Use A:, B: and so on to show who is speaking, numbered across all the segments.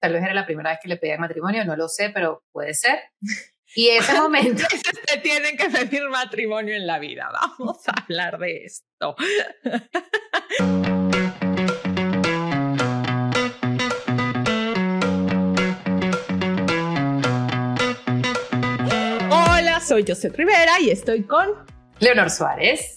A: tal vez era la primera vez que le pedían matrimonio, no lo sé, pero puede ser. Y ese momento...
B: te tienen que pedir matrimonio en la vida, vamos a hablar de esto. Hola, soy José Rivera y estoy con
A: Leonor Suárez.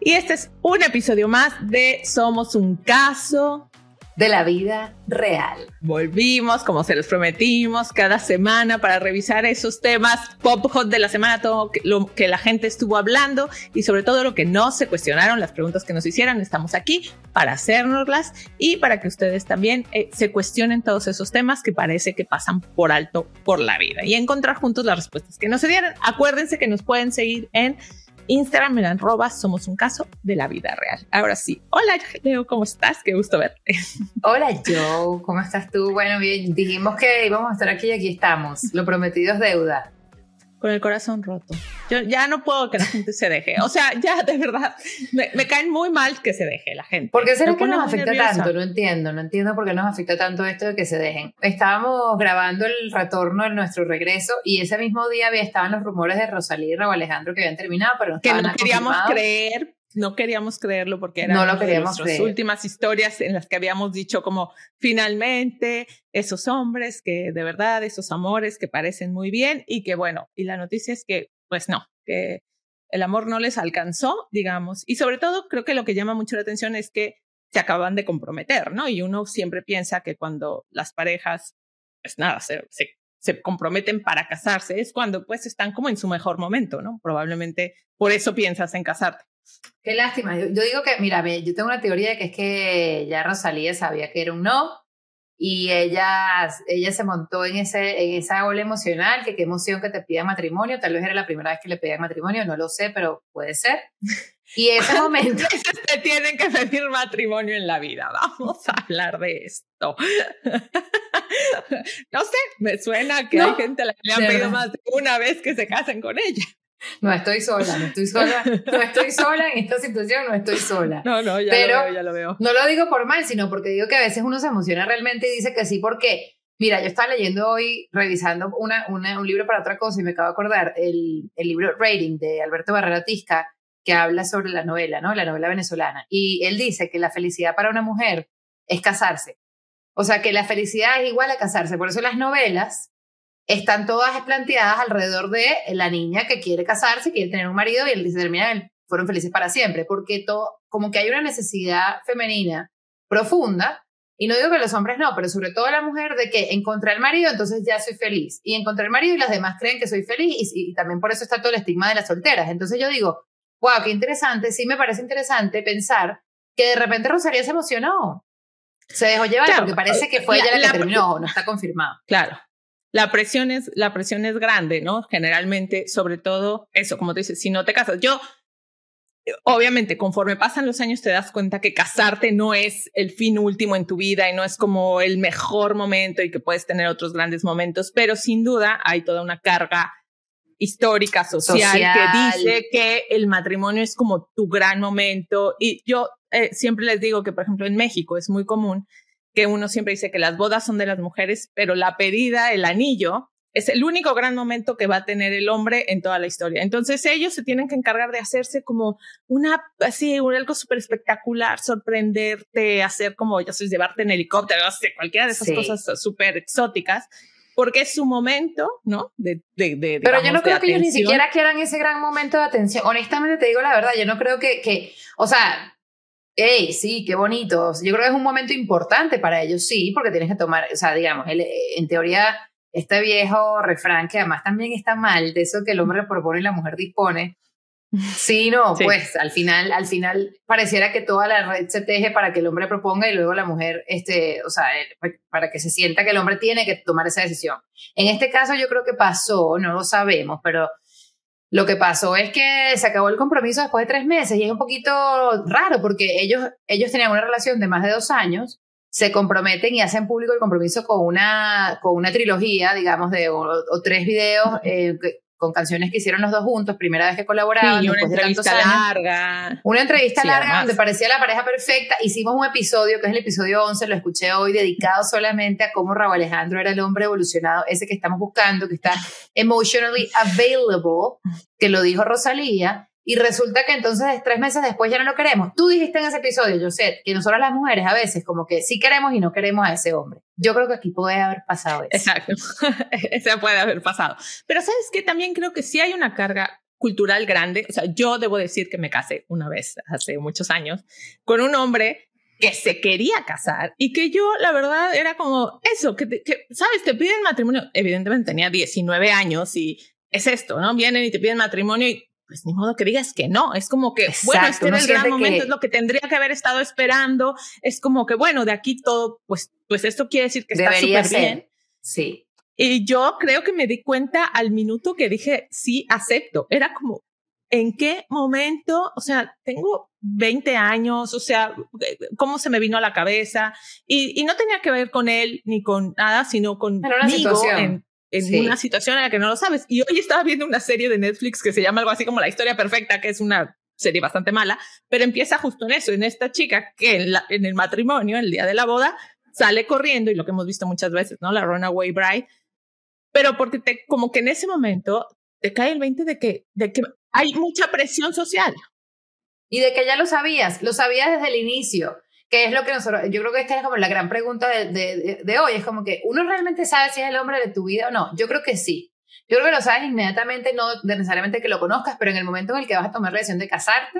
B: Y este es un episodio más de Somos un caso
A: de la vida real.
B: Volvimos, como se los prometimos, cada semana para revisar esos temas pop hot de la semana, todo lo que la gente estuvo hablando y sobre todo lo que no se cuestionaron, las preguntas que nos hicieron. Estamos aquí para hacernoslas y para que ustedes también eh, se cuestionen todos esos temas que parece que pasan por alto por la vida y encontrar juntos las respuestas que no se dieron. Acuérdense que nos pueden seguir en Instagram en somos un caso de la vida real. Ahora sí, hola Leo, ¿cómo estás? Qué gusto verte.
A: Hola Joe, ¿cómo estás tú? Bueno, bien, dijimos que íbamos a estar aquí y aquí estamos. Lo prometido es deuda
B: con el corazón roto. Yo ya no puedo que la gente se deje. O sea, ya de verdad, me, caen muy mal que se deje la gente.
A: ¿Por qué será que nos afecta tanto? No entiendo, no entiendo por qué nos afecta tanto esto de que se dejen. Estábamos grabando el retorno de nuestro regreso y ese mismo día había, estaban los rumores de Rosalía y Raúl Alejandro que habían terminado, pero no
B: que no queríamos creer no queríamos creerlo porque eran nuestras últimas historias en las que habíamos dicho como finalmente esos hombres que de verdad, esos amores que parecen muy bien y que bueno, y la noticia es que pues no, que el amor no les alcanzó, digamos, y sobre todo creo que lo que llama mucho la atención es que se acaban de comprometer, ¿no? Y uno siempre piensa que cuando las parejas, pues nada, se, se, se comprometen para casarse, es cuando pues están como en su mejor momento, ¿no? Probablemente por eso piensas en casarte.
A: Qué lástima. Yo, digo que, mira, yo tengo una teoría de que es que ya Rosalía sabía que era un no y ella, ella se montó en, ese, en esa ola emocional, que qué emoción que te pidan matrimonio, tal vez era la primera vez que le pedían matrimonio, no lo sé, pero puede ser. Y ese momento...
B: te tienen que pedir matrimonio en la vida, vamos a hablar de esto. no sé, me suena que hay gente a la que le han pedido más de una vez que se casen con ella.
A: No estoy sola, no estoy sola, no estoy sola en esta situación, no estoy sola.
B: No, no, ya Pero lo veo, ya lo veo.
A: No lo digo por mal, sino porque digo que a veces uno se emociona realmente y dice que sí, porque, mira, yo estaba leyendo hoy, revisando una, una, un libro para otra cosa y me acabo de acordar, el, el libro Rating de Alberto Barrera Tisca, que habla sobre la novela, ¿no? La novela venezolana. Y él dice que la felicidad para una mujer es casarse. O sea, que la felicidad es igual a casarse. Por eso las novelas están todas planteadas alrededor de la niña que quiere casarse, quiere tener un marido y él termina, fueron felices para siempre, porque todo, como que hay una necesidad femenina profunda, y no digo que los hombres no, pero sobre todo la mujer, de que encontré el marido, entonces ya soy feliz, y encontré el marido y las demás creen que soy feliz, y, y también por eso está todo el estigma de las solteras. Entonces yo digo, wow, qué interesante, sí me parece interesante pensar que de repente Rosalía se emocionó, se dejó llevar, porque parece que fue ella la, que terminó, no está confirmado.
B: Claro, la presión es, la presión es grande, ¿no? Generalmente, sobre todo eso, como te dices, si no te casas. Yo, obviamente, conforme pasan los años te das cuenta que casarte no es el fin último en tu vida y no es como el mejor momento y que puedes tener otros grandes momentos, pero sin duda hay toda una carga histórica, social, que dice que el matrimonio es como tu gran momento. Y yo eh, siempre les digo que, por ejemplo, en México es muy común que uno siempre dice que las bodas son de las mujeres, pero la pedida, el anillo, es el único gran momento que va a tener el hombre en toda la historia. Entonces ellos se tienen que encargar de hacerse como una, así, algo súper espectacular, sorprenderte, hacer como, ya sé, llevarte en helicóptero, cualquiera de esas cosas súper exóticas, porque es su momento, ¿no? De, de, de
A: Pero yo no creo que ellos ni siquiera quieran ese gran momento de atención. Honestamente te digo la verdad, yo no creo que, que o sea, ¡Ey, sí, qué bonito! Yo creo que es un momento importante para ellos, sí, porque tienes que tomar, o sea, digamos, en teoría, este viejo refrán que además también está mal, de eso que el hombre propone y la mujer dispone. Sí, no, pues al final, al final pareciera que toda la red se teje para que el hombre proponga y luego la mujer, este, o sea, para que se sienta que el hombre tiene que tomar esa decisión. En este caso yo creo que pasó, no lo sabemos, pero lo que pasó es que se acabó el compromiso después de tres meses y es un poquito raro porque ellos, ellos tenían una relación de más de dos años, se comprometen y hacen público el compromiso con una, con una trilogía, digamos, de o, tres videos eh, con canciones que hicieron los dos juntos, primera vez que colaboraban.
B: Sí, una entrevista larga.
A: Una entrevista larga donde parecía la pareja perfecta. Hicimos un episodio, que es el episodio 11, lo escuché hoy, dedicado solamente a cómo Raúl Alejandro era el hombre evolucionado, ese que estamos buscando, que está emotionally available, que lo dijo Rosalía y resulta que entonces tres meses después ya no lo queremos. Tú dijiste en ese episodio, sé, que nosotros las mujeres a veces como que sí queremos y no queremos a ese hombre. Yo creo que aquí puede haber pasado eso.
B: Exacto, eso puede haber pasado. Pero sabes que también creo que sí hay una carga cultural grande. O sea, yo debo decir que me casé una vez hace muchos años con un hombre que se quería casar y que yo, la verdad, era como eso, que, que ¿sabes? Te piden matrimonio. Evidentemente tenía 19 años y es esto, ¿no? Vienen y te piden matrimonio y pues ni modo que digas que no. Es como que, bueno, este es el gran momento, es lo que tendría que haber estado esperando. Es como que, bueno, de aquí todo, pues, pues esto quiere decir que está súper bien.
A: Sí.
B: Y yo creo que me di cuenta al minuto que dije, sí, acepto. Era como, ¿en qué momento? O sea, tengo 20 años, o sea, ¿cómo se me vino a la cabeza? Y, y no tenía que ver con él ni con nada, sino conmigo en, en una situación en la que no lo sabes. Y hoy estaba viendo una serie de Netflix que se llama algo así como La historia perfecta, que es una serie bastante mala, pero empieza justo en eso, en esta chica que en, en el matrimonio, el día de la boda, sale corriendo y lo que hemos visto muchas veces, ¿no? La runaway bride, pero porque te, como que en ese momento te cae el 20 de que, de que hay mucha presión social.
A: Y de que ya lo sabías, lo sabías desde el inicio que es lo que nosotros, yo creo que esta es como la gran pregunta de, de, hoy, es como que uno realmente sabe si es el hombre de tu vida o no. Yo creo que sí. Yo creo que lo sabes inmediatamente, no necesariamente que lo conozcas, pero en el momento en el que vas a tomar la decisión de casarte,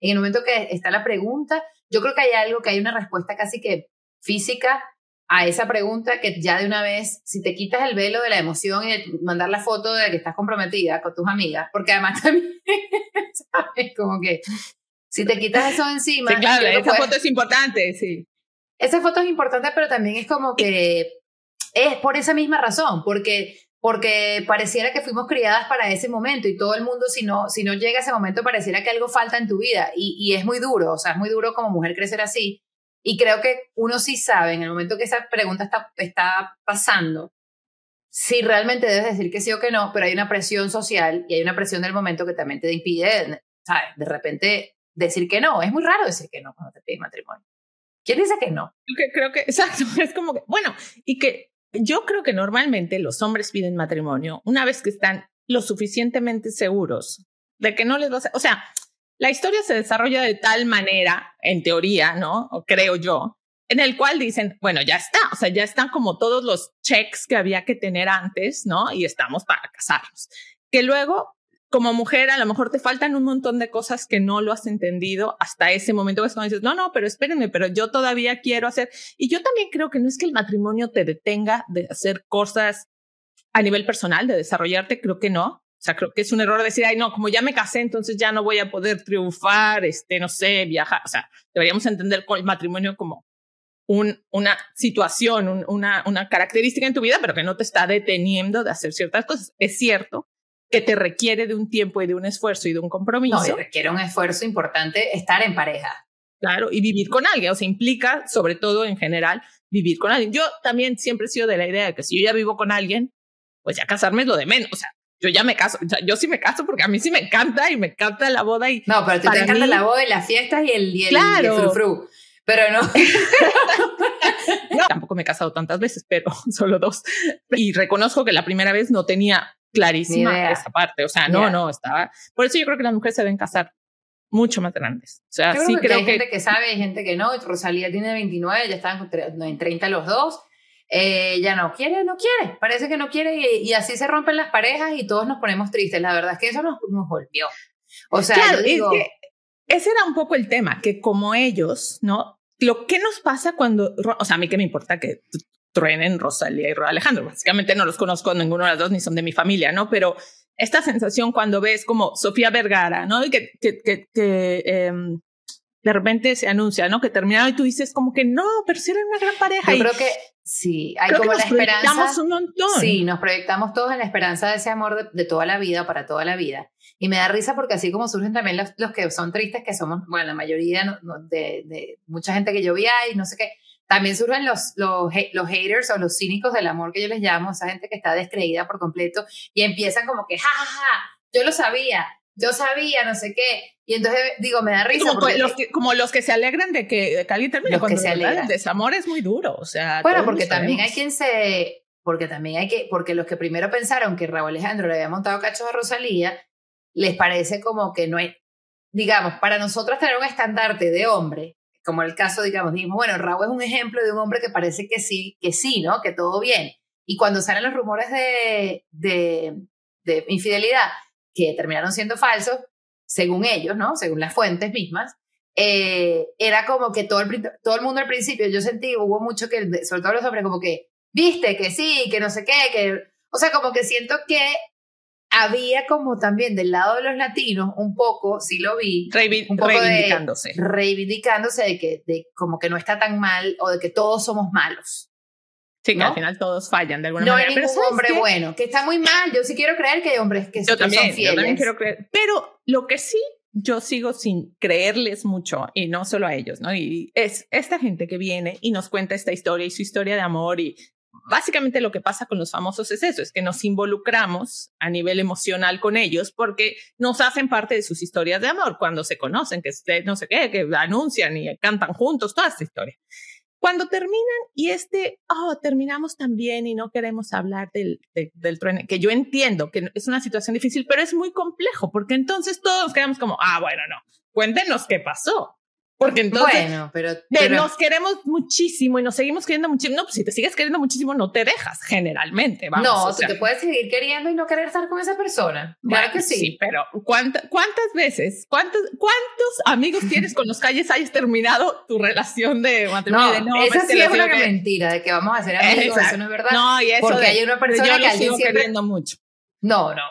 A: en el momento que está la pregunta, yo creo que hay algo, que hay una respuesta casi que física a esa pregunta que ya de una vez, si te quitas el velo de la emoción y mandar la foto de que estás comprometida con tus amigas, porque además también, ¿sabes? Como que si te quitas eso encima.
B: Sí, claro, esa foto es importante, sí.
A: Esa foto es importante, pero también es como que es por esa misma razón, porque, porque pareciera que fuimos criadas para ese momento y todo el mundo, si no, si no llega ese momento, pareciera que algo falta en tu vida y, y es muy duro, o sea, es muy duro como mujer crecer así. Y creo que uno sí sabe en el momento que esa pregunta está, está pasando, si realmente debes decir que sí o que no, pero hay una presión social y hay una presión del momento que también te impide, ¿sabes? De repente decir que no. Es muy raro decir que no cuando te piden matrimonio. ¿Quién dice que no?
B: Creo que, exacto, es como que, bueno, y que yo creo que normalmente los hombres piden matrimonio una vez que están lo suficientemente seguros de que no les va a... O sea, la historia se desarrolla de tal manera, en teoría, ¿no? O creo yo, en el cual dicen, bueno, ya está, o sea, ya están como todos los checks que había que tener antes, ¿no? Y estamos para casarnos. Que luego como mujer a lo mejor te faltan un montón de cosas que no lo has entendido hasta ese momento que es cuando dices, no, no, pero espérenme, pero yo todavía quiero hacer. Y yo también creo que no es que el matrimonio te detenga de hacer cosas a nivel personal, de desarrollarte, creo que no. O sea, creo que es un error decir, ay, no, como ya me casé, entonces ya no voy a poder triunfar, este, no sé, viajar. O sea, deberíamos entender el matrimonio como un, una situación, una, una característica en tu vida, pero que no te está deteniendo de hacer ciertas cosas. Es cierto que te requiere de un tiempo y de un esfuerzo y de un compromiso.
A: No, requiere un esfuerzo importante estar en pareja.
B: Claro, y vivir con alguien, o sea, implica, sobre todo en general, vivir con alguien. Yo también siempre he sido de la idea de que si yo ya vivo con alguien, pues ya casarme es lo de menos. O sea, yo ya me caso, yo sí me caso porque a mí sí me encanta y me encanta la boda. Y
A: no, pero te encanta la boda y las fiestas y el, y el, claro. Pero no.
B: no. Tampoco me he casado tantas veces, pero solo dos. Y reconozco que la primera vez no tenía clarísima esa parte. O sea, no, no, estaba. Por eso yo creo que las mujeres se deben casar mucho más grandes. O sea, sí creo,
A: que, hay gente que sabe, hay gente que no. Rosalía tiene 29, ya están en 30 los dos. Eh, ya no quiere, no quiere. Parece que no quiere y, así se rompen las parejas y todos nos ponemos tristes. La verdad es que eso nos, nos golpeó. O sea, claro, digo, es que
B: ese era un poco el tema, que como ellos, ¿no? Lo que nos pasa cuando, o sea, a mí que me importa que truenen Rosalía y Alejandro. Básicamente no los conozco ninguno de los dos ni son de mi familia, ¿no? Pero esta sensación cuando ves como Sofía Vergara, ¿no? Y que, que, que, que em, de repente se anuncia, ¿no? Que terminaron y tú dices como que no, pero si eran una gran pareja.
A: Yo creo que sí, hay como la esperanza.
B: un montón.
A: Sí, nos proyectamos todos en la esperanza de ese amor de, toda la vida, para toda la vida. Y me da risa porque así como surgen también los, los que son tristes, que somos, bueno, la mayoría de, de, mucha gente que yo vi ahí, no sé qué, también surgen los, los, los haters o los cínicos del amor que yo les llamo, esa gente que está descreída por completo y empiezan como que, ja, ja, ja, yo lo sabía, yo sabía, no sé qué. Y entonces digo, me da risa.
B: Como, porque, los, que, como los que se alegran de que, de que alguien termine. Los que se alegran. El desamor es muy duro, o sea.
A: Bueno, porque también hay quien se. Porque también hay que. Porque los que primero pensaron que Raúl Alejandro le había montado cachos a Rosalía, les parece como que no hay. Digamos, para nosotros tener un estandarte de hombre, como el caso, digamos, dijimos, bueno, Raúl es un ejemplo de un hombre que parece que sí, que sí, ¿no? Que todo bien. Y cuando salen los rumores de, de, de infidelidad, que terminaron siendo falsos, según ellos, ¿no? Según las fuentes mismas, eh, era como que todo el, todo el mundo al principio, yo sentí, hubo mucho que, sobre todo los hombres, como que, viste, que sí, que no sé qué, que, o sea, como que siento que había como también del lado de los latinos un poco, sí lo vi,
B: un poco reivindicándose.
A: De, reivindicándose de que de como que no está tan mal o de que todos somos malos.
B: Sí, que al final todos fallan de alguna manera.
A: No hay ningún hombre bueno, que está muy mal. Yo sí quiero creer que hay hombres que, yo también, son fieles. Yo también
B: quiero creer. Pero lo que sí yo sigo sin creerles mucho, y no solo a ellos, ¿no? Y es esta gente que viene y nos cuenta esta historia y su historia de amor y básicamente lo que pasa con los famosos es eso, es que nos involucramos a nivel emocional con ellos porque nos hacen parte de sus historias de amor cuando se conocen, que no sé qué, que anuncian y cantan juntos, toda esta historia. Cuando terminan y este, oh, terminamos también y no queremos hablar del, del trueno, que yo entiendo que es una situación difícil, pero es muy complejo, porque entonces todos quedamos como, ah, bueno, no, cuéntenos qué pasó. Porque entonces
A: bueno, pero,
B: nos queremos muchísimo y nos seguimos queriendo muchísimo. No, pues si te sigues queriendo muchísimo, no te dejas, generalmente. Vamos,
A: no, tú te puedes seguir queriendo y no querer estar con esa persona. Claro que sí. Sí,
B: pero ¿cuántas veces, cuántos, cuántos amigos tienes con los calles hayas terminado tu relación de matrimonio?
A: No, esa pues, sí es una mentira de que vamos a ser amigos, eso no es verdad.
B: No, y eso
A: Porque hay una persona
B: yo
A: que
B: siempre... queriendo mucho.
A: No, no,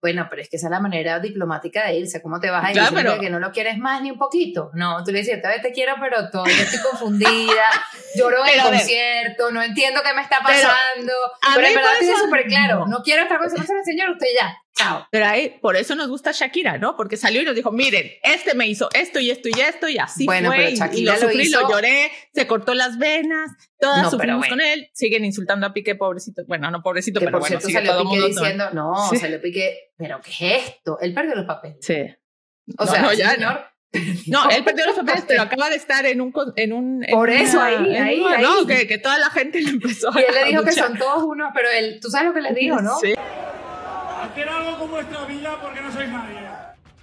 A: bueno, pero es que esa es la manera diplomática de irse. ¿Cómo te vas a ir claro, pero... que no lo quieres más ni un poquito? No, tú le dices, todavía te quiero, pero todavía estoy confundida, lloro en el concierto, no entiendo qué me está pasando. Pero, pero en verdad tiene súper claro, no. quiero estar con ese señor, usted ya. Chao.
B: Pero ahí, por eso nos gusta Shakira, ¿no? Porque salió y nos dijo, miren, este me hizo esto y esto y esto y así bueno, fue. Pero Shakira y, lo sufrí, lo, lloré, se cortó las venas, todas sufrimos con él, siguen insultando a Piqué, pobrecito. Bueno, no pobrecito, pero por bueno,
A: cierto, salió todo Piqué diciendo, no, sí. salió Piqué, pero ¿qué es esto? Él perdió los papeles.
B: Sí.
A: O sea, no, ya,
B: señor, no, él perdió los papeles, pero acaba de estar en un... En un
A: Por eso, ahí, ahí, ahí.
B: No, que, que, toda la gente le empezó
A: a... Y él le dijo que son todos unos, pero él, tú sabes lo que le dijo, ¿no?
B: Sí
C: hacer algo con vuestra vida porque no sois nadie.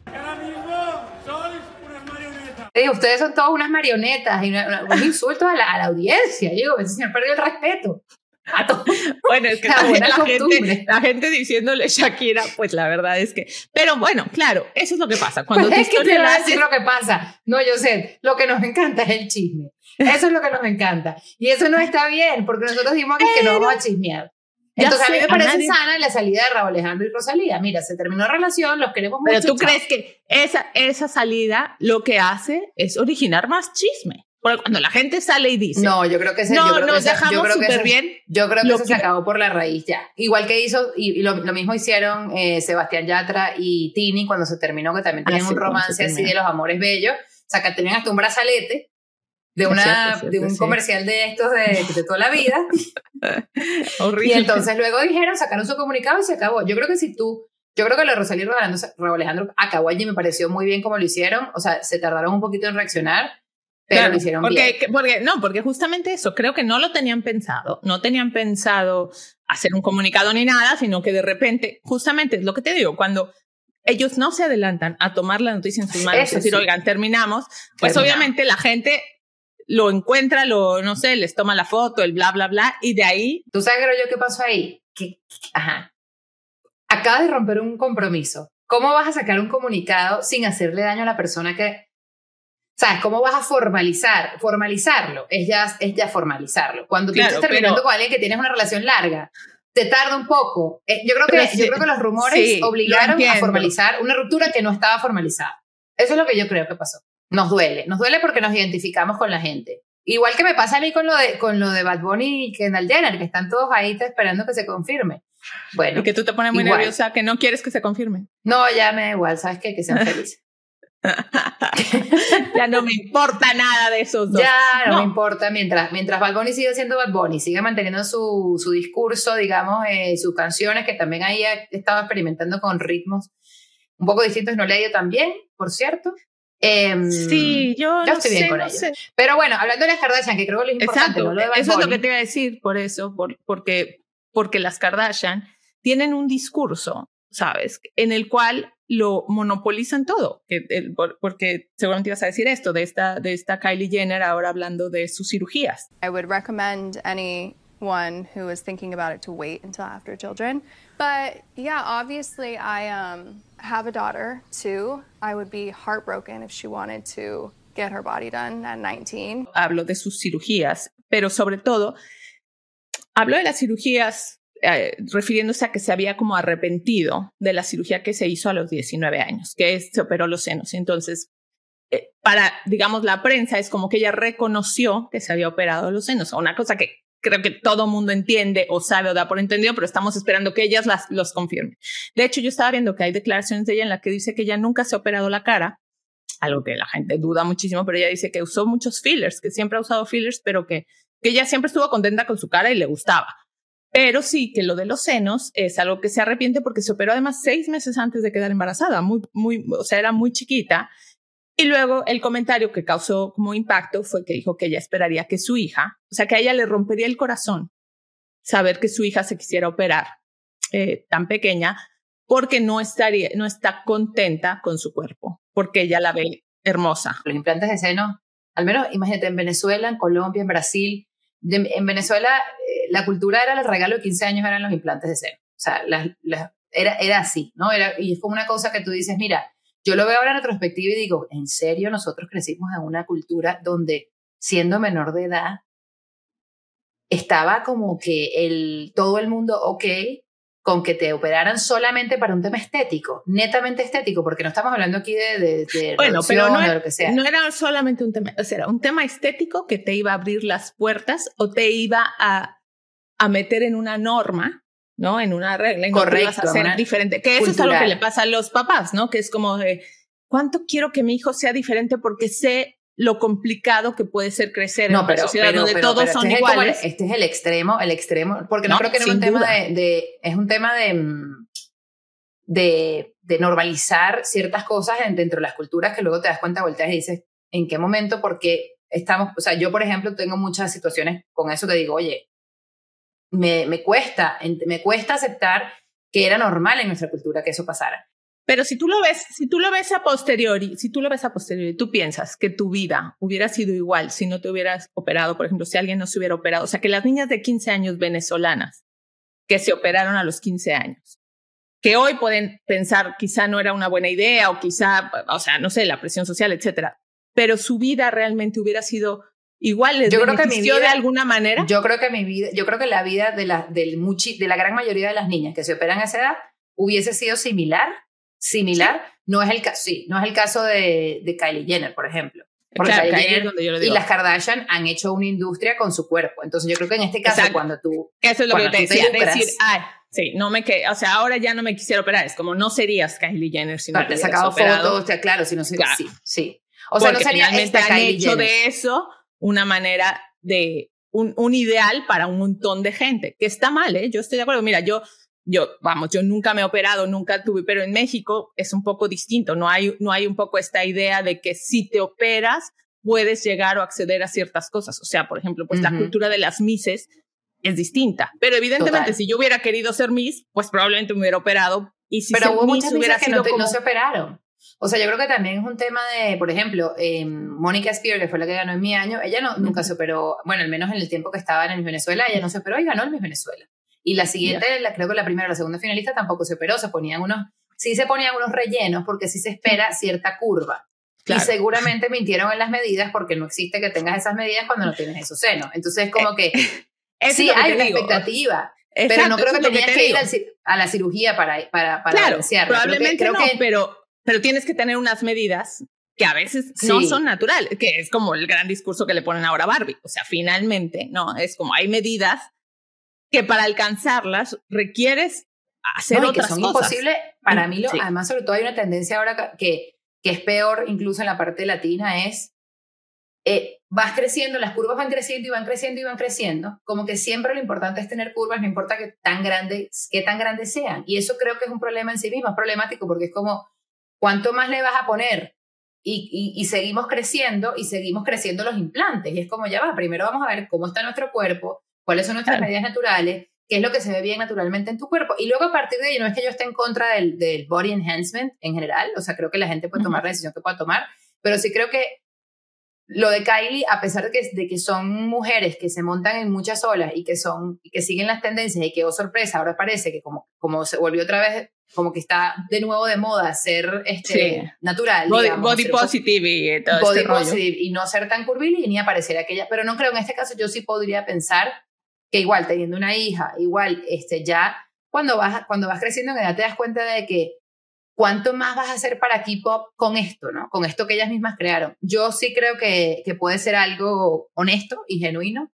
C: Ahora mismo sois unas marionetas.
A: Eh, ustedes son todas unas marionetas y un insulto a la, a la audiencia. Digo, ese señor perdió el respeto. A.
B: Bueno, es que la, la gente, la gente diciéndole Shakira, pues la verdad es que. Pero bueno, claro, eso es lo que pasa. Cuando
A: pues es que te a decir lo que pasa. No, yo sé, lo que nos encanta es el chisme. Eso es lo que nos encanta. Y eso no está bien, porque nosotros dijimos que, que no vamos a chismear. Entonces a mí me parece sana la salida de Raúl Alejandro y Rosalía. Mira, se terminó la relación, los queremos mucho.
B: Pero tú crees que esa, esa salida lo que hace es originar más chisme. Porque cuando la gente sale y dice.
A: No, yo creo que se,
B: no, nos dejamos súper bien.
A: Yo creo que eso se acabó por la raíz ya. Igual que hizo, y, lo, lo, mismo hicieron eh, Sebastián Yatra y Tini cuando se terminó, que también ah, un romance así de los amores bellos. O sea, que tenían hasta un brazalete de, una, de un comercial de estos de, de toda la vida.
B: Horrible.
A: Y entonces luego dijeron, sacaron su comunicado y se acabó. Yo creo que si tú, yo creo que lo de Rosalía y Alejandro acabó allí, me pareció muy bien como lo hicieron. O sea, se tardaron un poquito en reaccionar, pero lo hicieron
B: porque,
A: bien.
B: Porque, no, porque justamente eso, creo que no lo tenían pensado. No tenían pensado hacer un comunicado ni nada, sino que de repente, justamente es lo que te digo, cuando ellos no se adelantan a tomar la noticia en sus manos, es decir, oigan, terminamos, pues obviamente la gente lo encuentra, lo, no sé, les toma la foto, el bla, bla, bla, y de ahí...
A: ¿Tú sabes, yo, qué pasó ahí? Que, ajá. Acabas de romper un compromiso. ¿Cómo vas a sacar un comunicado sin hacerle daño a la persona que... ¿Sabes? ¿Cómo vas a formalizar? Formalizarlo es ya, es ya formalizarlo. Cuando tú estás terminando con alguien que tienes una relación larga, te tarda un poco. Eh, yo, creo que, yo creo que los rumores obligaron a formalizar una ruptura que no estaba formalizada. Eso es lo que yo creo que pasó nos duele. Nos duele porque nos identificamos con la gente. Igual que me pasa a mí con lo de, con lo de Bad Bunny y Kendall Jenner, que están todos ahí esperando que se confirme. Bueno.
B: Y que tú te pones muy nerviosa, que no quieres que se confirme.
A: No, ya me da igual, ¿sabes qué? Que sean felices.
B: ya no me importa nada de esos dos.
A: Ya no, me importa. Mientras, mientras Bad Bunny sigue siendo Bad Bunny, sigue manteniendo su, su discurso, digamos, eh, sus canciones, que también ahí ha estado experimentando con ritmos un poco distintos, no le ha ido tan bien, por cierto.
B: Em, sí, yo, no estoy bien con ellos.
A: Pero bueno, hablando de las Kardashian, que creo que lo importante,
B: Exacto, eso es lo que te iba a decir, por eso, por, porque, porque las Kardashian tienen un discurso, ¿sabes? En el cual lo monopolizan todo, porque seguramente ibas a decir esto de esta, de esta Kylie Jenner ahora hablando de sus cirugías.
D: I would recommend anyone who is thinking about it to wait until after children. But yeah, obviously I um, have a daughter too. I would be heartbroken if she wanted to get her body done at 19.
B: Hablo de sus cirugías, pero sobre todo hablo de las cirugías eh, refiriéndose a que se había como arrepentido de la cirugía que se hizo a los 19 años, que se operó los senos. Entonces, eh, para, digamos, la prensa es como que ella reconoció que se había operado los senos, una cosa que creo que todo mundo entiende o sabe o da por entendido, pero estamos esperando que ellas las, los confirmen. De hecho, yo estaba viendo que hay declaraciones de ella en la que dice que ella nunca se ha operado la cara, algo que la gente duda muchísimo, pero ella dice que usó muchos fillers, que siempre ha usado fillers, pero que, que ella siempre estuvo contenta con su cara y le gustaba. Pero sí que lo de los senos es algo que se arrepiente porque se operó además seis meses antes de quedar embarazada, muy, muy, o sea, era muy chiquita. Y luego el comentario que causó como impacto fue que dijo que ella esperaría que su hija, o sea, que a ella le rompería el corazón saber que su hija se quisiera operar eh, tan pequeña porque no estaría, no está contenta con su cuerpo, porque ella la ve hermosa.
A: Los implantes de seno, al menos imagínate en Venezuela, en Colombia, en Brasil, en Venezuela eh, la cultura era el regalo de 15 años eran los implantes de seno. O sea, era, era así, ¿no? Era, y es como una cosa que tú dices, mira, yo lo veo ahora en retrospectiva y digo, ¿en serio nosotros crecimos en una cultura donde siendo menor de edad estaba como que el, todo el mundo, ok, con que te operaran solamente para un tema estético, netamente estético, porque no estamos hablando aquí de, de,
B: bueno, pero no, era, lo que sea. no era solamente un tema, o sea, era un tema estético que te iba a abrir las puertas o te iba a, a meter en una norma, ¿no? En una regla, en Correcto, a ser diferente. Que eso es algo que le pasa a los papás, ¿no? Que es como de, ¿cuánto quiero que mi hijo sea diferente porque sé lo complicado que puede ser crecer no, en una sociedad donde todos son
A: este
B: iguales.
A: este es el extremo, el extremo, porque no, creo que no un tema de, es un tema de, mm, de, de, normalizar ciertas cosas dentro de las culturas que luego te das cuenta, volteas y dices, ¿en qué momento? Porque estamos, o sea, yo por ejemplo tengo muchas situaciones con eso que digo, oye, me, me cuesta, me cuesta aceptar que era normal en nuestra cultura que eso pasara.
B: Pero si tú lo ves, si tú lo ves a posteriori, si tú lo ves a posteriori, tú piensas que tu vida hubiera sido igual si no te hubieras operado, por ejemplo, si alguien no se hubiera operado, o sea, que las niñas de 15 años venezolanas que se operaron a los 15 años, que hoy pueden pensar quizá no era una buena idea o quizá, o sea, no sé, la presión social, etcétera, pero su vida realmente hubiera sido igual, yo creo que mi vida, de alguna manera.
A: Yo creo que mi vida, yo creo que la vida de la, del de la gran mayoría de las niñas que se operan a esa edad hubiese sido similar similar. No, es el, sí, no es el caso de, de Kylie Jenner, por ejemplo. Porque Kylie Jenner y las Kardashian han hecho una industria con su cuerpo. Entonces yo creo que en este caso cuando tú...
B: Eso es lo que yo te decía, decir, ay, sí, no me que, o sea, ahora ya no me quisiera operar. Es como no serías Kylie Jenner si no te,
A: sacado fotos, claro, si no sí, sí. O sea, no sería
B: finalmente han hecho de eso una manera de un, un, ideal para un montón de gente, que está mal, ¿eh? Yo estoy de acuerdo. Mira, yo yo, vamos, yo nunca me he operado, nunca tuve, pero en México es un poco distinto, no hay, no hay un poco esta idea de que si te operas puedes llegar o acceder a ciertas cosas. O sea, por ejemplo, pues la cultura de las mises es distinta, pero evidentemente si yo hubiera querido ser Miss, pues probablemente me hubiera operado y si
A: pero hubo muchas hubiera que no, no, se operaron. O sea, yo creo que también es un tema de, por ejemplo, eh, Mónica Spear, que fue la que ganó en mi año, ella no, nunca se operó, bueno, al menos en el tiempo que estaba en Venezuela, ella no se operó y ganó en Venezuela. Y la siguiente, la, creo que la primera o la segunda finalista tampoco se operó, se ponían unos, sí se ponían unos rellenos porque sí se espera cierta curva. Y seguramente mintieron en las medidas porque no existe que tengas esas medidas cuando no tienes esos senos. Entonces es como que sí hay una expectativa. pero no creo que tenías que, ir a la cirugía para, para, para
B: claro, Probablemente creo que, pero, pero tienes que tener unas medidas que a veces no son naturales, que es como el gran discurso que le ponen ahora a Barbie. O sea, finalmente, no, es como hay medidas que para alcanzarlas requieres hacer no, otras que son
A: imposibles para mí lo, además sobre todo hay una tendencia ahora que que es peor incluso en la parte latina, es eh, vas creciendo, las curvas van creciendo y van creciendo y van creciendo, como que siempre lo importante es tener curvas, no importa que tan grandes, que tan grandes sean. Y eso creo que es un problema en sí mismo, es problemático porque es como, ¿cuánto más le vas a poner? Y, y, seguimos creciendo y seguimos creciendo los implantes. Y es como, ya va, primero vamos a ver cómo está nuestro cuerpo, cuáles son nuestras medidas naturales, qué es lo que se ve bien naturalmente en tu cuerpo. Y luego a partir de ahí, no es que yo esté en contra del, del body enhancement en general, o sea, creo que la gente puede tomar la decisión que pueda tomar, pero sí creo que lo de Kylie, a pesar de que, de que son mujeres que se montan en muchas olas y que, son, y que siguen las tendencias y que, oh sorpresa, ahora parece que como, como se volvió otra vez, como que está de nuevo de moda ser este, natural.
B: Body, positive y todo este positive
A: y no ser tan curvilínea, pareciera aquella, pero no creo, en este caso yo sí podría pensar que igual teniendo una hija, igual este, ya cuando vas, cuando vas creciendo en edad te das cuenta de que ¿cuánto más vas a hacer para K-pop con esto, ¿no? Con esto que ellas mismas crearon. Yo sí creo que, que puede ser algo honesto y genuino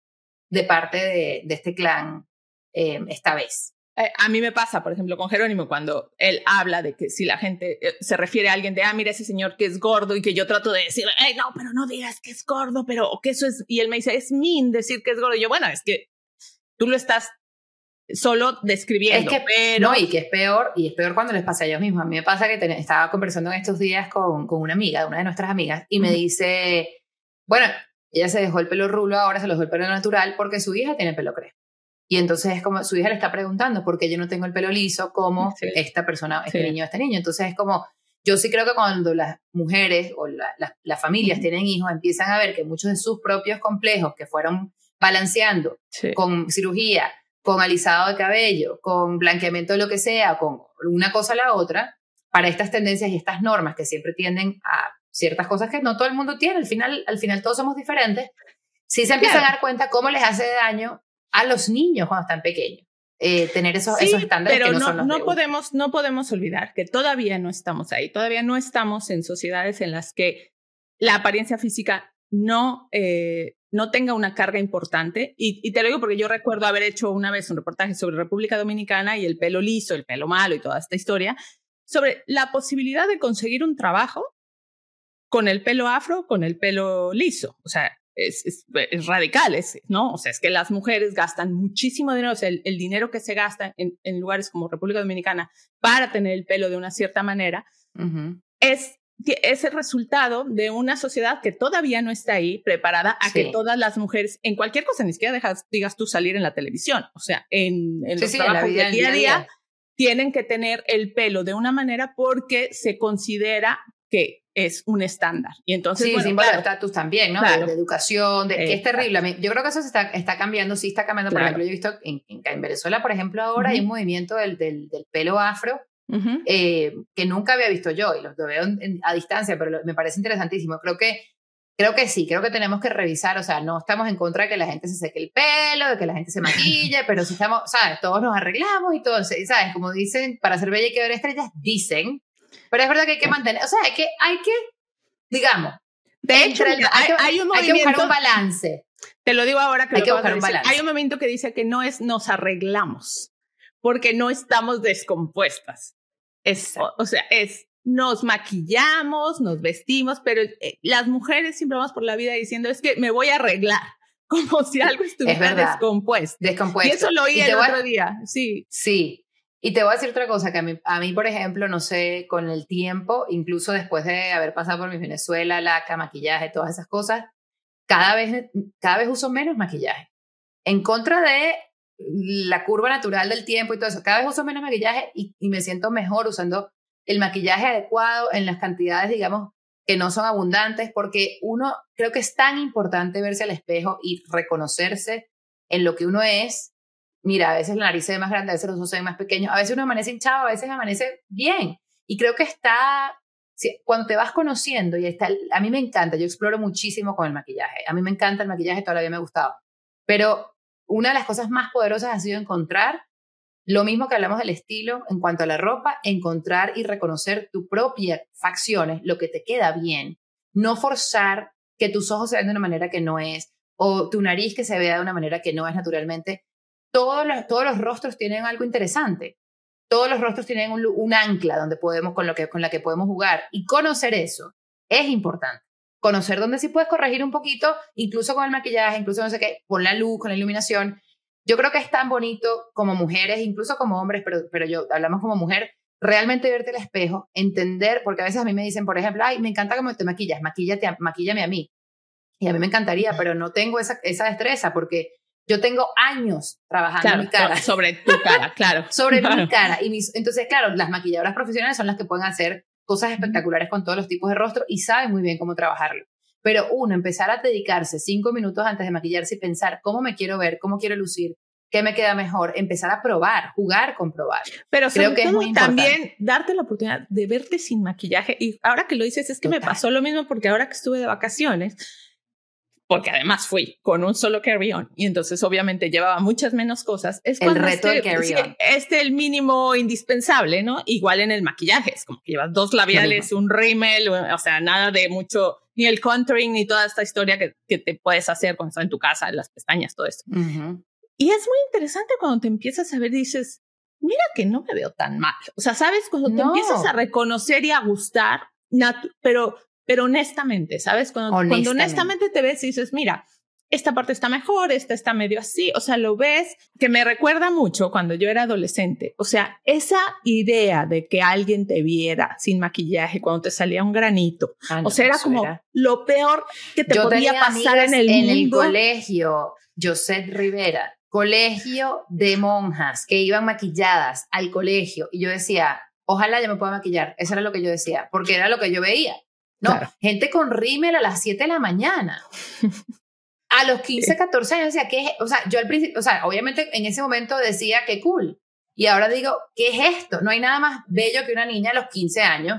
A: de parte de, de este clan eh, esta vez.
B: Eh, a mí me pasa, por ejemplo, con Jerónimo, cuando él habla de que si la gente eh, se refiere a alguien de, ah, mira ese señor que es gordo y que yo trato de decir, hey, no, pero no digas que es gordo, pero que eso es, y él me dice, es mean decir que es gordo. Y yo, bueno, es que tú lo estás solo describiendo.
A: Es que,
B: pero...
A: No, y que es peor, y es peor cuando les pasa a ellos mismos. A mí me pasa que estaba conversando en estos días con, con, una amiga, una de nuestras amigas, y me dice, bueno, ella se dejó el pelo rulo, ahora se lo dejó el pelo natural porque su hija tiene pelo crespo. Y entonces es como, su hija le está preguntando por qué yo no tengo el pelo liso como esta persona, este niño, este niño. Entonces es como, yo sí creo que cuando las mujeres o las familias tienen hijos, empiezan a ver que muchos de sus propios complejos que fueron balanceando con cirugía, con alisado de cabello, con blanqueamiento de lo que sea, con una cosa a la otra, para estas tendencias y estas normas que siempre tienden a ciertas cosas que no todo el mundo tiene, al final, al final todos somos diferentes, sí se empiezan a dar cuenta cómo les hace daño a los niños cuando están pequeños. Eh, tener esos, esos estándares
B: pero
A: que no,
B: no,
A: son los
B: no podemos no podemos olvidar que todavía no estamos ahí todavía no estamos en sociedades en las que la apariencia física no eh, no tenga una carga importante. Y, te lo digo porque yo recuerdo haber hecho una vez un reportaje sobre República Dominicana y el pelo liso, el pelo malo y toda esta historia, sobre la posibilidad de conseguir un trabajo con el pelo afro, con el pelo liso. O sea, es, es, radical, ¿no? O sea, es que las mujeres gastan muchísimo dinero, o sea, el, dinero que se gasta en, en, lugares como República Dominicana para tener el pelo de una cierta manera es es el resultado de una sociedad que todavía no está ahí preparada a que todas las mujeres, en cualquier cosa, ni siquiera dejas, digas tú salir en la televisión, o sea, en, en los trabajos día, día a día, tienen que tener el pelo de una manera porque se considera que es un estándar. Y entonces,
A: sí,
B: bueno,
A: símbolo de estatus también, ¿no? De, educación, de, que es terrible. Yo creo que eso se está, está cambiando, sí está cambiando. Por ejemplo, yo he visto en, en, Venezuela, por ejemplo, ahora hay un movimiento del, del, del pelo afro, eh, que nunca había visto yo y los veo a distancia, pero me parece interesantísimo. Creo que, creo que sí, creo que tenemos que revisar, o sea, no estamos en contra de que la gente se seque el pelo, de que la gente se maquille, pero si estamos, ¿sabes? Todos nos arreglamos y todo, ¿sabes? Como dicen, para ser bella hay que ver estrellas, dicen, pero es verdad que hay que mantener, o sea, hay que, hay que digamos,
B: de hecho, hay, hay, un
A: hay que buscar un balance.
B: Te lo digo ahora que,
A: hay que buscar un balance.
B: Hay un momento que dice que no es nos arreglamos, porque no estamos descompuestas. Es, o, sea, es, nos maquillamos, nos vestimos, pero eh, las mujeres siempre vamos por la vida diciendo, es que me voy a arreglar, como si algo estuviera descompuesto.
A: Descompuesto.
B: Y eso lo oí el otro día, sí.
A: Sí. Y te voy a decir otra cosa, que a mí, por ejemplo, no sé, con el tiempo, incluso después de haber pasado por mi Venezuela, laca, maquillaje, todas esas cosas, cada vez, cada vez uso menos maquillaje. En contra de la curva natural del tiempo y todo eso. Cada vez uso menos maquillaje y, me siento mejor usando el maquillaje adecuado en las cantidades, digamos, que no son abundantes, porque uno creo que es tan importante verse al espejo y reconocerse en lo que uno es. Mira, a veces la nariz se más grande, a veces los ojos se más pequeños, a veces uno amanece hinchado, a veces amanece bien. Y creo que está, cuando te vas conociendo y está, a mí me encanta, yo exploro muchísimo con el maquillaje. A mí me encanta el maquillaje, todavía me ha gustado. Pero una de las cosas más poderosas ha sido encontrar lo mismo que hablamos del estilo en cuanto a la ropa, encontrar y reconocer tu propia facciones, lo que te queda bien, no forzar que tus ojos se vean de una manera que no es, o tu nariz que se vea de una manera que no es naturalmente. Todos los, todos los rostros tienen algo interesante. todos los rostros tienen un, un ancla donde podemos, con, lo que, con la que podemos jugar. Y conocer eso es importante. Conocer dónde sí puedes corregir un poquito, incluso con el maquillaje, incluso no sé qué, con la luz, con la iluminación. Yo creo que es tan bonito como mujeres, incluso como hombres, pero, pero yo hablamos como mujer, realmente verte el espejo, entender, porque a veces a mí me dicen, por ejemplo, ay, me encanta cómo te maquillas, maquíllate, maquíllame a mí. Y a mí me encantaría, pero no tengo esa, esa destreza porque yo tengo años trabajando en mi cara.
B: Sobre tu cara, claro.
A: sobre mi cara. Y entonces, claro, las maquilladoras profesionales son las que pueden hacer cosas espectaculares con todos los tipos de rostro y saben muy bien cómo trabajarlo. Pero uno, empezar a dedicarse cinco minutos antes de maquillarse y pensar cómo me quiero ver, cómo quiero lucir, qué me queda mejor, empezar a probar, jugar con probar.
B: Pero creo que es muy también darte la oportunidad de verte sin maquillaje. Y ahora que lo dices, es que me pasó lo mismo porque ahora que estuve de vacaciones, porque además fui con un solo carry-on y entonces obviamente llevaba muchas menos cosas. Es
A: el reto del carry-on.
B: Este el mínimo indispensable, ¿no? Igual en el maquillaje, es como que llevas dos labiales, un rímel, o sea, nada de mucho, ni el contouring, ni toda esta historia que, que te puedes hacer cuando estás en tu casa, las pestañas, todo esto. Y es muy interesante cuando te empiezas a ver dices, mira que no me veo tan mal. O sea, ¿sabes? Cuando te empiezas a reconocer y a gustar, pero pero honestamente, ¿sabes? Cuando honestamente. cuando honestamente te ves y dices, mira, esta parte está mejor, esta está medio así, o sea, lo ves, que me recuerda mucho cuando yo era adolescente, o sea, esa idea de que alguien te viera sin maquillaje cuando te salía un granito, ah, o sea, era como lo peor que te podía pasar en el
A: en
B: el
A: colegio, José Rivera, colegio de monjas que iban maquilladas al colegio y yo decía, ojalá yo me pueda maquillar, eso era lo que yo decía, porque era lo que yo veía. No, gente con rímel a las 7 de la mañana. A los 15, 14 años decía, ¿qué O sea, yo al principio, o sea, obviamente en ese momento decía, qué cool. Y ahora digo, ¿qué es esto? No hay nada más bello que una niña a los 15 años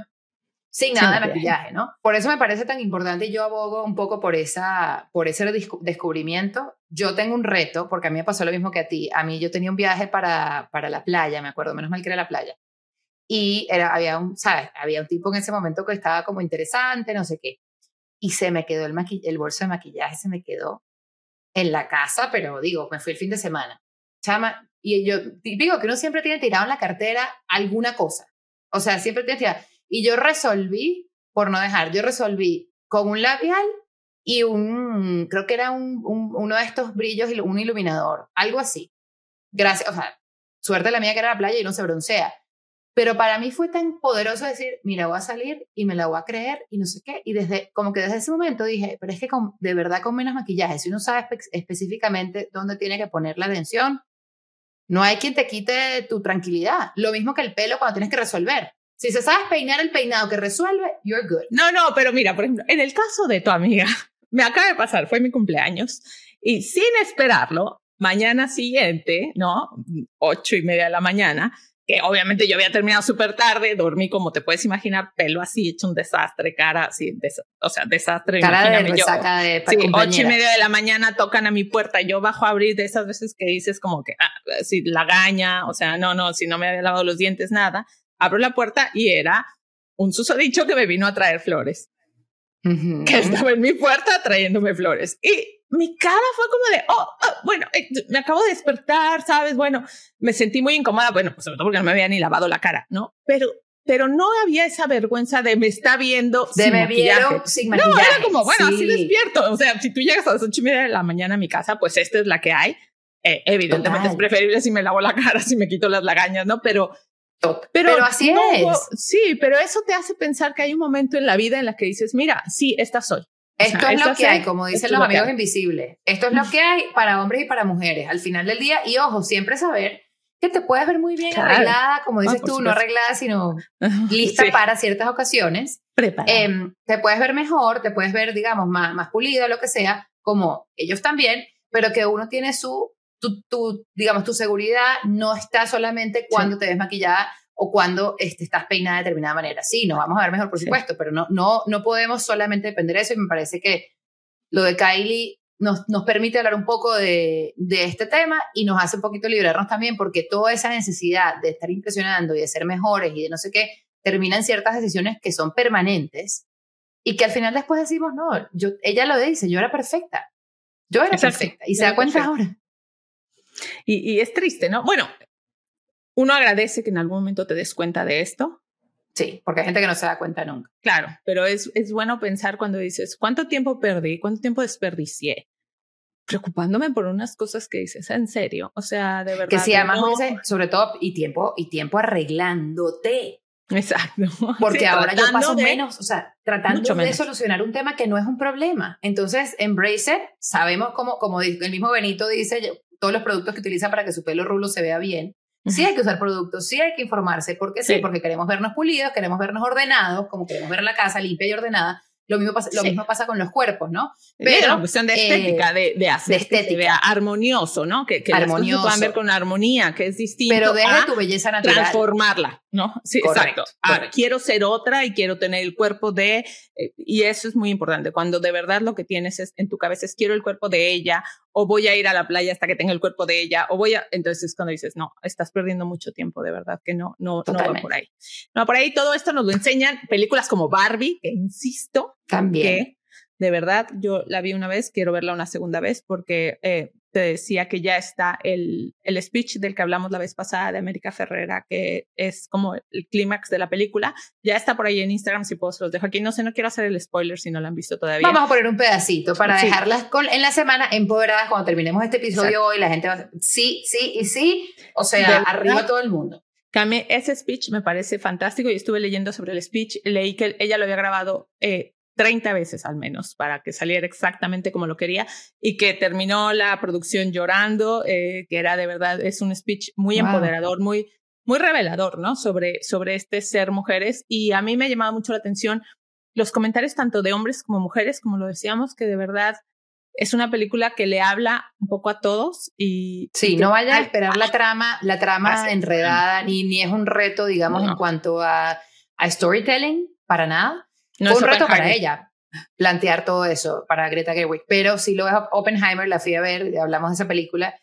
A: sin nada de maquillaje, ¿no? Por eso me parece tan importante y yo abogo un poco por, esa, por ese descubrimiento. Yo tengo un reto, porque a mí me pasó lo mismo que a ti. A mí yo tenía un viaje para, para la playa, me acuerdo, menos mal que era la playa. Y era, había, un, ¿sabes? había un tipo en ese momento que estaba como interesante, no sé qué. Y se me quedó el, el bolso de maquillaje, se me quedó en la casa, pero digo, me fui el fin de semana. Chama, y yo digo que uno siempre tiene tirado en la cartera alguna cosa. O sea, siempre tiene tirado. Y yo resolví, por no dejar, yo resolví con un labial y un, creo que era un, uno de estos brillos, un iluminador, algo así. Gracias, o sea, suerte la mía que era la playa y no se broncea. Pero para mí fue tan poderoso decir, mira, voy a salir y me la voy a creer y no sé qué. Y desde, como que desde ese momento dije, pero es que con, de verdad con menos maquillaje, si uno sabe específicamente dónde tiene que poner la atención, no hay quien te quite tu tranquilidad. Lo mismo que el pelo cuando tienes que resolver. Si se sabes peinar el peinado que resuelve, you're good.
B: No, no, pero mira, por ejemplo, en el caso de tu amiga, me acaba de pasar, fue mi cumpleaños, y sin esperarlo, mañana siguiente, ¿no? Ocho y media de la mañana, que obviamente yo había terminado súper tarde, dormí como te puedes imaginar, pelo así, hecho un desastre, cara así, o sea, desastre.
A: Cara de resaca de
B: sí, ocho y media de la mañana tocan a mi puerta, yo bajo a abrir de esas veces que dices como que, ah, si la gaña, o sea, no, no, si no me había lavado los dientes, nada, abro la puerta y era un susodicho que me vino a traer flores. Que estaba en mi puerta trayéndome flores. Y mi cara fue como de, oh, oh bueno, eh, me acabo de despertar, ¿sabes? Bueno, me sentí muy incómoda, bueno, pues sobre todo porque no me había ni lavado la cara, ¿no? Pero, pero no había esa vergüenza de me está viendo
A: de sin me maquillaje. sin maquillaje.
B: No, era como, bueno, así despierto. O sea, si tú llegas a las ocho y media de la mañana a mi casa, pues esta es la que hay. Eh, evidentemente es preferible si me lavo la cara, si me quito las lagañas, ¿no? Pero,
A: pero, pero, así es.
B: Sí, pero eso te hace pensar que hay un momento en la vida en la que dices, mira, sí, esta soy.
A: Esto es lo que hay, como dicen los amigos invisibles. Esto es lo que hay para hombres y para mujeres al final del día. Y ojo, siempre saber que te puedes ver muy bien arreglada, como dices tú, no arreglada, sino lista para ciertas ocasiones. Eh, te puedes ver mejor, te puedes ver, digamos, más, más pulido, lo que sea, como ellos también, pero que uno tiene su, tu, tu digamos, tu seguridad. No está solamente cuando te ves maquillada o cuando este, estás peinada de determinada manera. Sí, nos vamos a ver mejor, por supuesto, pero no, no, no podemos solamente depender de eso y me parece que lo de Kylie nos, nos permite hablar un poco de, de, este tema y nos hace un poquito librarnos también porque toda esa necesidad de estar impresionando y de ser mejores y de no sé qué, termina en ciertas decisiones que son permanentes y que al final después decimos, no, yo, ella lo dice, yo era perfecta, yo era perfecta y se da cuenta ahora.
B: Y, y, es triste, ¿no? Bueno, uno agradece que en algún momento te des cuenta de esto.
A: Sí, porque hay gente que no se da cuenta nunca.
B: Claro, pero es, es bueno pensar cuando dices, ¿cuánto tiempo perdí? ¿Cuánto tiempo desperdicié? Preocupándome por unas cosas que dices, en serio, o sea, de verdad.
A: Que sí, además, sobre todo, y tiempo, y tiempo arreglándote.
B: Exacto.
A: Porque ahora yo paso menos, o sea, tratando de solucionar un tema que no es un problema. Entonces, embrace it, sabemos cómo, como el mismo Benito dice, todos los productos que utiliza para que su pelo rulo se vea bien. Sí hay que usar productos, sí hay que informarse, porque sí, porque queremos vernos pulidos, queremos vernos ordenados, como queremos ver la casa limpia y ordenada, lo mismo pasa, lo mismo pasa con los cuerpos, ¿no?
B: Pero una cuestión de estética, de, de hacer de estética. vea armonioso, ¿no? Que, que armonioso. las puedan ver con armonía, que es distinto.
A: Pero deja tu belleza natural.
B: Transformarla, ¿no? Sí, exacto. quiero ser otra y quiero tener el cuerpo de, eh, y eso es muy importante. Cuando de verdad lo que tienes es en tu cabeza es quiero el cuerpo de ella, o voy a ir a la playa hasta que tenga el cuerpo de ella, o voy a, entonces es cuando dices, no, estás perdiendo mucho tiempo, de verdad, que no, no, no va por ahí. No, por ahí todo esto nos lo enseñan películas como Barbie, que insisto,
A: también.
B: Que, de verdad, yo la vi una vez, quiero verla una segunda vez porque eh, te decía que ya está el, el speech del que hablamos la vez pasada de América Ferrera, que es como el clímax de la película. Ya está por ahí en Instagram, si puedo, se los dejo aquí. No sé, no quiero hacer el spoiler si no lo han visto todavía.
A: Vamos a poner un pedacito para dejarlas con, en la semana empoderadas cuando terminemos este episodio hoy. La gente va a sí, sí y sí. O sea, arriba todo el mundo.
B: Cami, ese speech me parece fantástico y estuve leyendo sobre el speech. Leí que ella lo había grabado eh, 30 veces al menos para que saliera exactamente como lo quería y que terminó la producción llorando, eh, que era de verdad, es un speech muy empoderador, muy, muy revelador, ¿no? Sobre, sobre este ser mujeres. Y a mí me ha llamado mucho la atención los comentarios tanto de hombres como mujeres, como lo decíamos, que de verdad es una película que le habla un poco a todos y
A: sí no vaya a esperar la trama la trama enredada ni ni es un reto digamos en cuanto a, a storytelling para nada no Fue un reto para ella plantear todo eso para Greta Gerwig, pero si lo es Oppenheimer, la fui a ver, hablamos de esa película,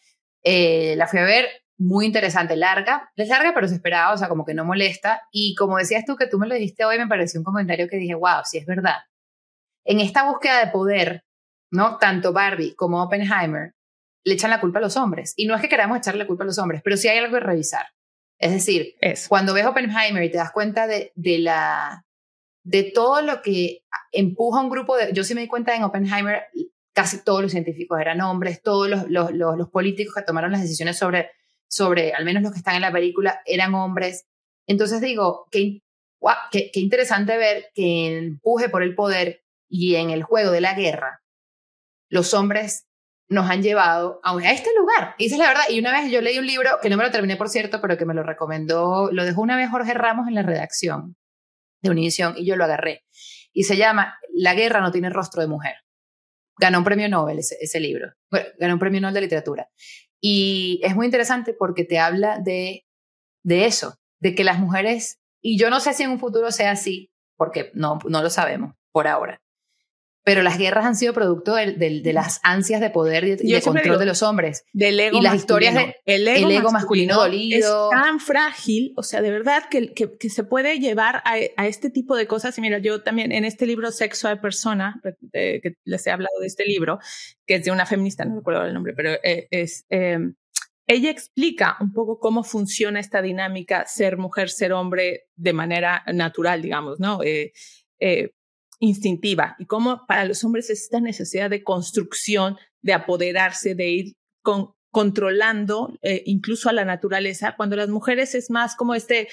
A: eh, la fui a ver, muy interesante, larga, es larga pero se esperaba, o sea, como que no molesta, y como decías tú que tú me lo dijiste hoy, me pareció un comentario que dije, wow, sí es verdad. En esta búsqueda de poder, ¿no? Tanto Barbie como Oppenheimer le echan la culpa a los hombres, y no es que queramos echarle la culpa a los hombres, pero sí hay algo que revisar. Es decir, cuando ves Oppenheimer y te das cuenta de, de la de todo lo que empuja un grupo de... Yo sí me di cuenta en Oppenheimer, casi todos los científicos eran hombres, todos los, los, los, políticos que tomaron las decisiones sobre, sobre, al menos los que están en la película, eran hombres. Entonces digo, qué, qué, interesante ver que empuje por el poder y en el juego de la guerra, los hombres nos han llevado a, este lugar. Y esa es la verdad. Y una vez yo leí un libro, que no me lo terminé por cierto, pero que me lo recomendó, lo dejó una vez Jorge Ramos en la redacción, de Univision y yo lo agarré. Y se llama La guerra no tiene rostro de mujer. Ganó un premio Nobel ese, libro. ganó un premio Nobel de literatura. Y es muy interesante porque te habla de, de eso, de que las mujeres, y yo no sé si en un futuro sea así, porque no, no lo sabemos por ahora, pero las guerras han sido producto de, de, las ansias de poder y de, control de los hombres.
B: Del ego y
A: las historias de el ego, masculino, dolido.
B: Es tan frágil, o sea, de verdad que, que, se puede llevar a, a, este tipo de cosas. Y mira, yo también en este libro Sexo de Persona, que les he hablado de este libro, que es de una feminista, no recuerdo el nombre, pero eh, es... Em, ella explica un poco cómo funciona esta dinámica ser mujer, ser hombre de manera natural, digamos, ¿no? Eh, eh, instintiva y cómo para los hombres es esta necesidad de construcción, de apoderarse, de ir con, controlando eh, incluso a la naturaleza, cuando las mujeres es más como este,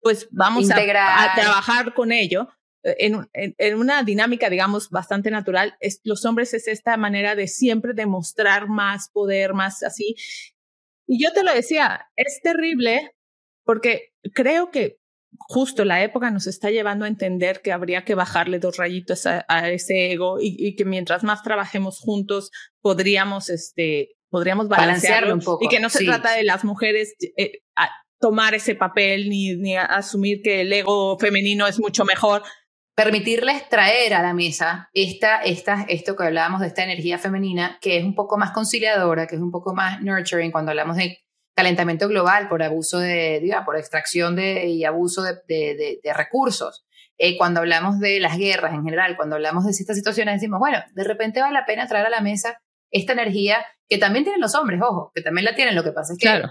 B: pues vamos a, a, trabajar con ello. Eh, en, en, una dinámica, digamos, bastante natural, es, los hombres es esta manera de siempre demostrar más poder, más así. Y yo te lo decía, es terrible porque creo que justo la época nos está llevando a entender que habría que bajarle dos rayitos a, ese ego y, que mientras más trabajemos juntos podríamos, este, podríamos balancearlo, un poco. Y que no se trata de las mujeres eh, tomar ese papel ni, ni asumir que el ego femenino es mucho mejor.
A: Permitirles traer a la mesa esta, esta, esto que hablábamos de esta energía femenina, que es un poco más conciliadora, que es un poco más nurturing cuando hablamos de calentamiento global por abuso de, diga, por extracción de, y abuso de, de, de recursos. Eh, cuando hablamos de las guerras en general, cuando hablamos de estas situaciones, decimos, bueno, de repente vale la pena traer a la mesa esta energía que también tienen los hombres, ojo, que también la tienen, lo que pasa es que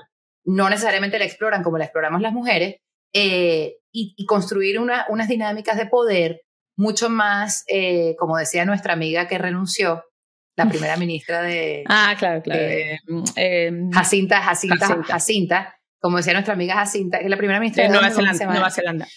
A: no necesariamente la exploran como la exploramos las mujeres, eh, y, construir una, unas dinámicas de poder mucho más, eh, como decía nuestra amiga que renunció, la primera ministra de...
B: ah, claro, claro.
A: Em, Jacinta, Jacinta, Jacinta, como decía nuestra amiga Jacinta, que es la primera ministra de,
B: Nueva, Zelanda, Nueva Zelanda.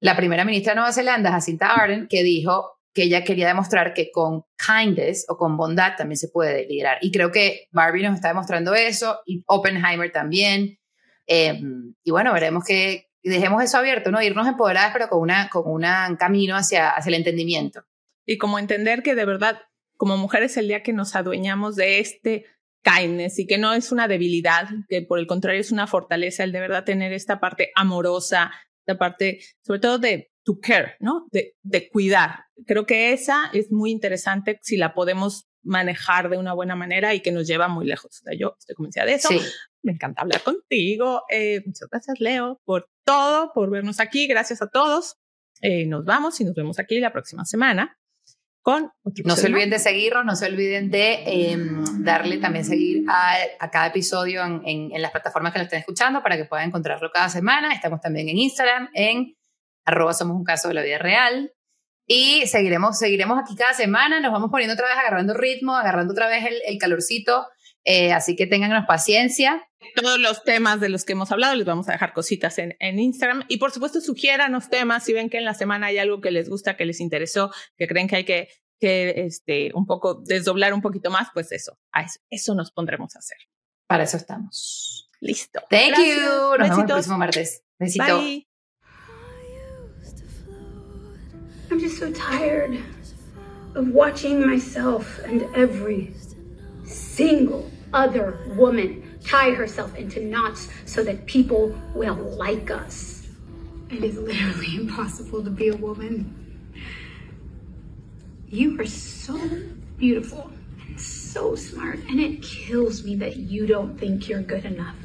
A: La primera ministra de Nueva Zelanda, Jacinta Ardern, que dijo que ella quería demostrar que con kindness o con bondad también se puede liderar. Y creo que Barbie nos está demostrando eso, y Oppenheimer también. Em, y bueno, veremos que dejemos eso abierto, ¿no? Irnos empoderadas, pero con, una, con un camino hacia, hacia el entendimiento.
B: Y como entender que de verdad, como mujeres, el día que nos adueñamos de este kindness y que no es una debilidad, que por el contrario es una fortaleza, el de verdad tener esta parte amorosa, esta parte, sobre todo de to care, ¿no? De, de cuidar. Creo que esa es muy interesante si la podemos manejar de una buena manera y que nos lleva muy lejos. yo estoy convencida de eso. Me encanta hablar contigo. Eh, muchas gracias, Leo, por todo, por vernos aquí. Gracias a todos. Eh, nos vamos y nos vemos aquí la próxima semana con
A: otro No se olviden de seguirnos, no se olviden de em, darle también seguir a, a cada episodio en, en, en, las plataformas que lo estén escuchando para que puedan encontrarlo cada semana. Estamos también en Instagram, en arroba somos un caso de la vida real. Y seguiremos, seguiremos aquí cada semana, nos vamos poniendo otra vez, agarrando ritmo, agarrando otra vez el, el calorcito. Eh, así que tengan paciencia.
B: Todos los temas de los que hemos hablado les vamos a dejar cositas en, en Instagram. Y por supuesto, los temas si ven que en la semana hay algo que les gusta, que les interesó, que creen que hay que, que este, un poco desdoblar un poquito más, pues eso, eso, eso nos pondremos a hacer.
A: Para eso estamos.
B: Listo.
A: Thank you. Nos vemos el próximo martes. Besito.
B: Bye.
E: I'm just so tired of watching myself and every single other woman tie herself into knots so that people will like us. It is literally impossible to be a woman. You are so beautiful and so smart, and it kills me that you don't think you're good enough.